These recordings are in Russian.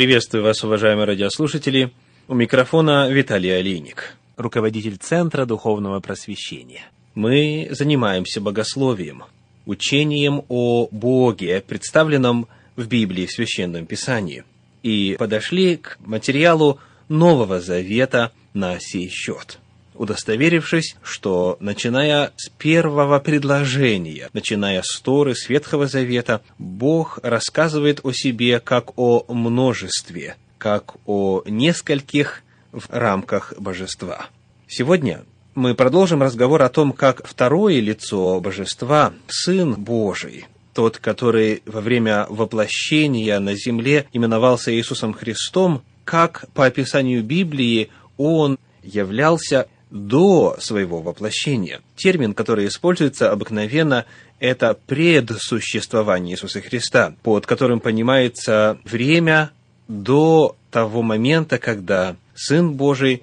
Приветствую вас, уважаемые радиослушатели. У микрофона Виталий Олейник, руководитель Центра Духовного Просвещения. Мы занимаемся богословием, учением о Боге, представленном в Библии, в Священном Писании, и подошли к материалу Нового Завета на сей счет – удостоверившись, что, начиная с первого предложения, начиная с Торы, с Ветхого Завета, Бог рассказывает о себе как о множестве, как о нескольких в рамках божества. Сегодня мы продолжим разговор о том, как второе лицо божества, Сын Божий, тот, который во время воплощения на земле именовался Иисусом Христом, как по описанию Библии он являлся до своего воплощения. Термин, который используется обыкновенно, это предсуществование Иисуса Христа, под которым понимается время до того момента, когда Сын Божий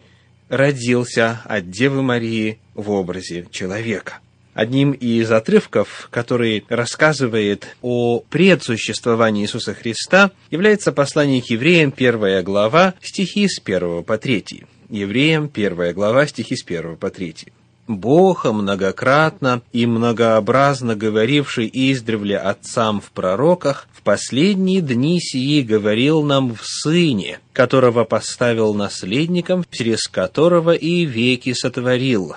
родился от Девы Марии в образе человека. Одним из отрывков, который рассказывает о предсуществовании Иисуса Христа, является послание к евреям, первая глава, стихи с 1 по 3. Евреям, первая глава, стихи с 1 по 3. Бог, многократно и многообразно говоривший издревле отцам в пророках, в последние дни сии говорил нам в Сыне, которого поставил наследником, через которого и веки сотворил,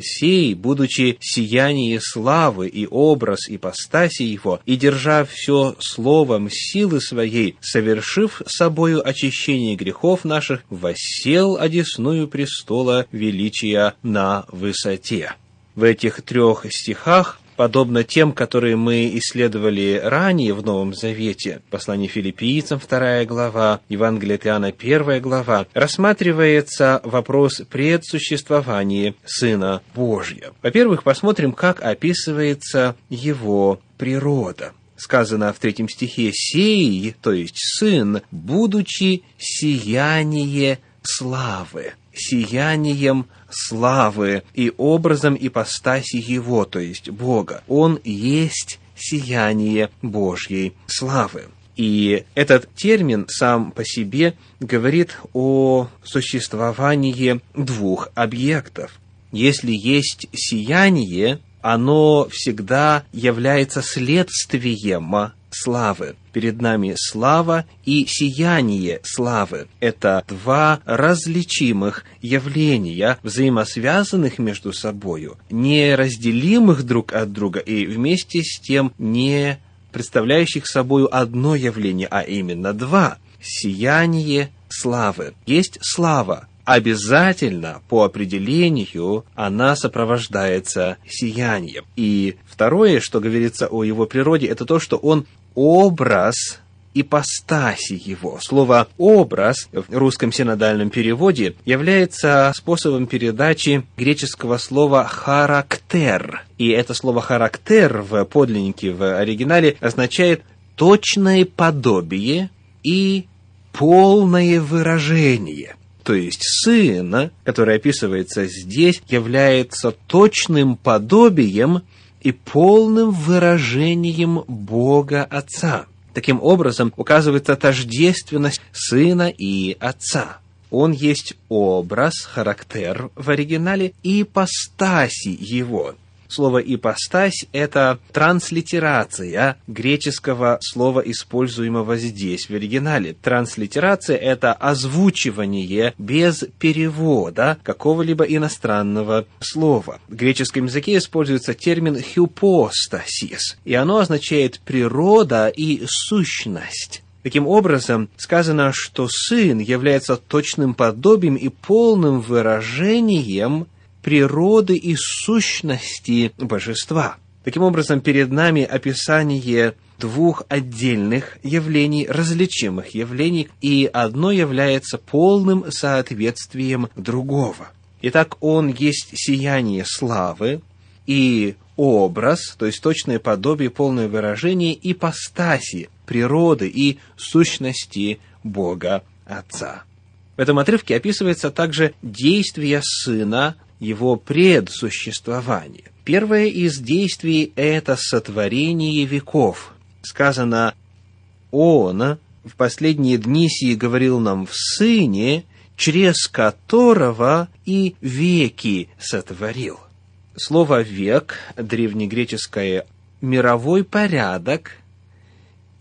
сей, будучи сияние славы и образ ипостаси его, и держа все словом силы своей, совершив собою очищение грехов наших, воссел одесную престола величия на высоте. В этих трех стихах подобно тем, которые мы исследовали ранее в Новом Завете, послание филиппийцам, вторая глава, Евангелие от Иоанна, первая глава, рассматривается вопрос предсуществования Сына Божьего. Во-первых, посмотрим, как описывается его природа. Сказано в третьем стихе, «Сей, то есть Сын, будучи сияние славы» сиянием славы и образом ипостаси Его, то есть Бога. Он есть сияние Божьей славы. И этот термин сам по себе говорит о существовании двух объектов. Если есть сияние, оно всегда является следствием славы. Перед нами слава и сияние славы. Это два различимых явления, взаимосвязанных между собою, неразделимых друг от друга и вместе с тем не представляющих собою одно явление, а именно два. Сияние славы. Есть слава, обязательно по определению она сопровождается сиянием. И второе, что говорится о его природе, это то, что он образ ипостаси его. Слово «образ» в русском синодальном переводе является способом передачи греческого слова «характер». И это слово «характер» в подлиннике, в оригинале означает точное подобие и полное выражение. То есть сын, который описывается здесь, является точным подобием и полным выражением Бога Отца. Таким образом, указывается тождественность Сына и Отца. Он есть образ, характер в оригинале и ипостаси Его. Слово «ипостась» — это транслитерация греческого слова, используемого здесь, в оригинале. Транслитерация — это озвучивание без перевода какого-либо иностранного слова. В греческом языке используется термин «хюпостасис», и оно означает «природа» и «сущность». Таким образом, сказано, что Сын является точным подобием и полным выражением природы и сущности божества. Таким образом, перед нами описание двух отдельных явлений, различимых явлений, и одно является полным соответствием другого. Итак, он есть сияние славы и образ, то есть точное подобие, полное выражение ипостаси, природы и сущности Бога Отца. В этом отрывке описывается также действие Сына его предсуществование. Первое из действий – это сотворение веков. Сказано «Он в последние дни сии говорил нам в Сыне, через которого и веки сотворил. Слово «век» древнегреческое «мировой порядок»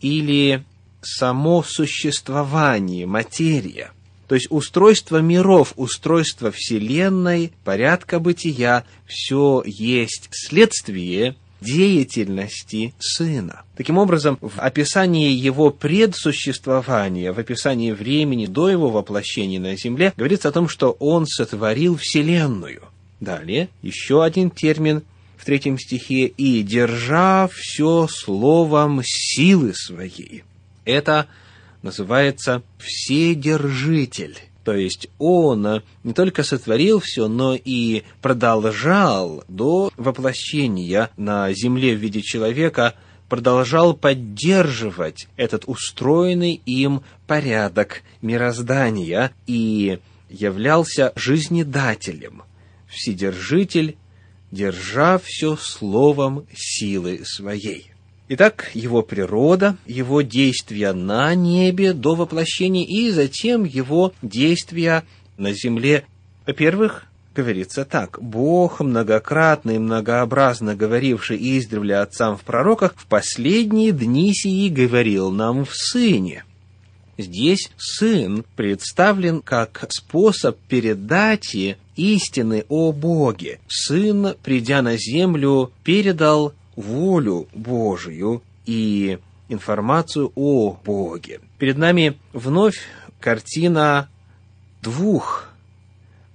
или само существование, материя. То есть устройство миров, устройство Вселенной, порядка бытия, все есть следствие деятельности Сына. Таким образом, в описании его предсуществования, в описании времени до его воплощения на Земле, говорится о том, что он сотворил Вселенную. Далее, еще один термин в третьем стихе «и держа все словом силы своей». Это называется «вседержитель». То есть он не только сотворил все, но и продолжал до воплощения на земле в виде человека, продолжал поддерживать этот устроенный им порядок мироздания и являлся жизнедателем, вседержитель, держа все словом силы своей. Итак, его природа, его действия на небе до воплощения и затем его действия на земле. Во-первых, говорится так. Бог, многократно и многообразно говоривший издревле отцам в пророках, в последние дни сии говорил нам в Сыне. Здесь Сын представлен как способ передачи истины о Боге. Сын, придя на землю, передал волю Божию и информацию о Боге. Перед нами вновь картина двух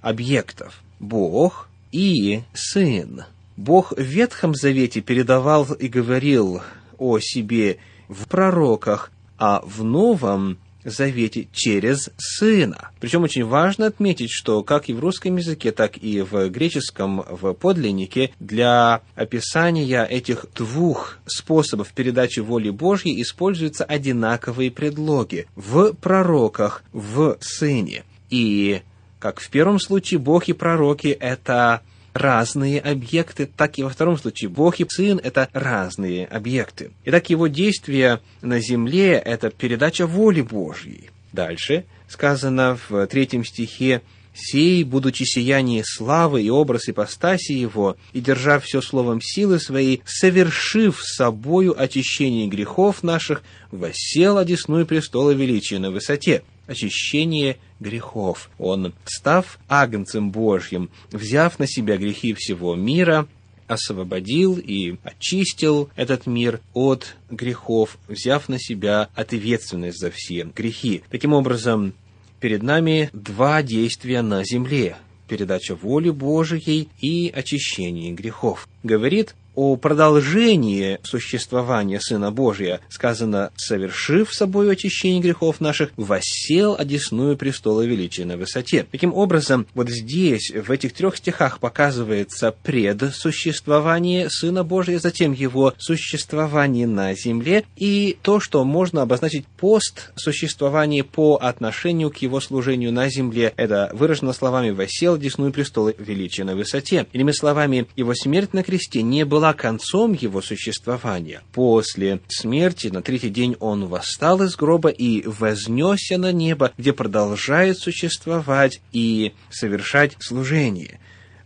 объектов – Бог и Сын. Бог в Ветхом Завете передавал и говорил о себе в пророках, а в Новом Завете через Сына. Причем очень важно отметить, что как и в русском языке, так и в греческом, в подлиннике, для описания этих двух способов передачи воли Божьей используются одинаковые предлоги в пророках, в Сыне. И как в первом случае Бог и пророки – это разные объекты, так и во втором случае Бог и Сын – это разные объекты. Итак, его действия на земле – это передача воли Божьей. Дальше сказано в третьем стихе «Сей, будучи сияние славы и образ ипостаси его, и держав все словом силы своей, совершив собою очищение грехов наших, восел одесную престола величия на высоте» очищение грехов. Он, став агнцем Божьим, взяв на себя грехи всего мира, освободил и очистил этот мир от грехов, взяв на себя ответственность за все грехи. Таким образом, перед нами два действия на земле – передача воли Божией и очищение грехов. Говорит о продолжении существования Сына Божия сказано «совершив собой очищение грехов наших, воссел одесную престола величия на высоте». Таким образом, вот здесь, в этих трех стихах показывается предсуществование Сына Божия, затем его существование на земле и то, что можно обозначить пост существования по отношению к его служению на земле. Это выражено словами «воссел одесную престола величия на высоте». Иными словами, его смерть на кресте не была была концом его существования. После смерти на третий день он восстал из гроба и вознесся на небо, где продолжает существовать и совершать служение.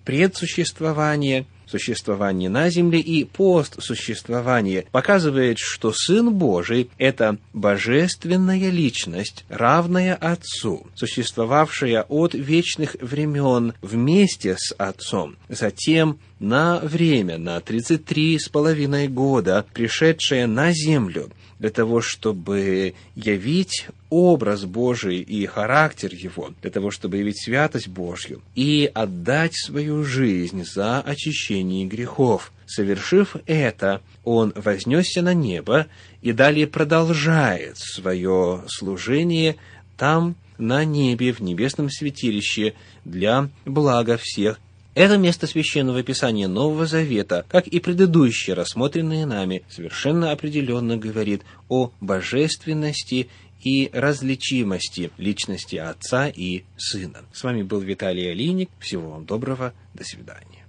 Предсуществование – существование на земле и постсуществование показывает, что Сын Божий – это божественная личность, равная Отцу, существовавшая от вечных времен вместе с Отцом, затем на время, на тридцать три с половиной года, пришедшая на землю для того, чтобы явить образ Божий и характер его, для того, чтобы явить святость Божью и отдать свою жизнь за очищение грехов. Совершив это, он вознесся на небо и далее продолжает свое служение там, на небе, в небесном святилище, для блага всех это место священного писания Нового Завета, как и предыдущие, рассмотренные нами, совершенно определенно говорит о божественности и различимости личности Отца и Сына. С вами был Виталий Алиник. Всего вам доброго. До свидания.